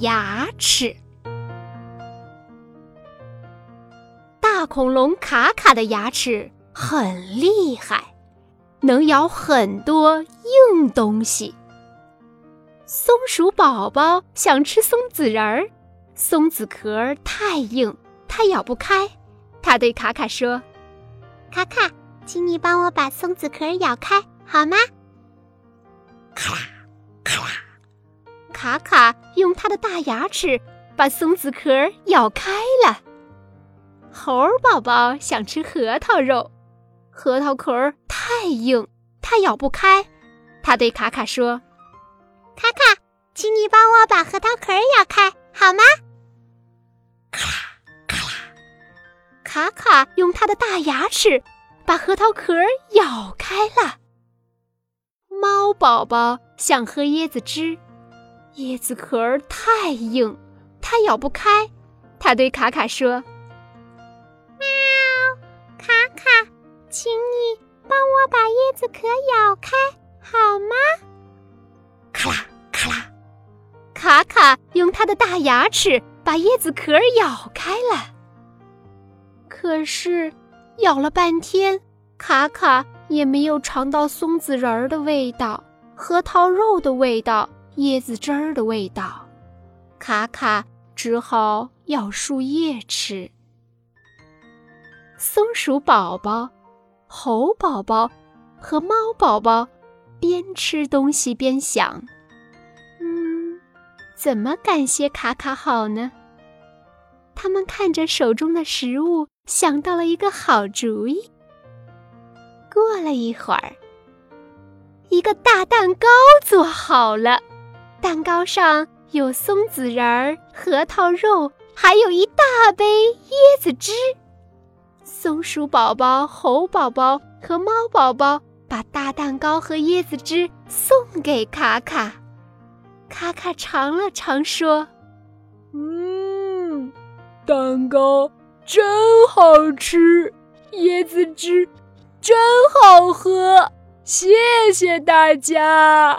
牙齿。大恐龙卡卡的牙齿很厉害，能咬很多硬东西。松鼠宝宝想吃松子仁儿，松子壳太硬，它咬不开。它对卡卡说：“卡卡，请你帮我把松子壳咬开，好吗？”咔啦咔啦，卡卡用它的大牙齿把松子壳咬开了。猴宝宝想吃核桃肉，核桃壳太硬，它咬不开。它对卡卡说：“卡卡，请你帮我把核桃壳咬开，好吗？”咔啦咔啦，卡卡用它的大牙齿把核桃壳咬开了。猫宝宝想喝椰子汁，椰子壳儿太硬，它咬不开。它对卡卡说。喵卡卡，请你帮我把椰子壳咬开，好吗？咔啦咔啦，卡卡用它的大牙齿把椰子壳咬开了。可是，咬了半天，卡卡也没有尝到松子仁儿的味道、核桃肉的味道、椰子汁儿的味道。卡卡只好咬树叶吃。松鼠宝宝、猴宝宝和猫宝宝边吃东西边想：“嗯，怎么感谢卡卡好呢？”他们看着手中的食物，想到了一个好主意。过了一会儿，一个大蛋糕做好了，蛋糕上有松子仁儿、核桃肉，还有一大杯椰子汁。松鼠宝宝、猴宝宝和猫宝宝把大蛋糕和椰子汁送给卡卡。卡卡尝了尝，说：“嗯，蛋糕真好吃，椰子汁真好喝，谢谢大家。”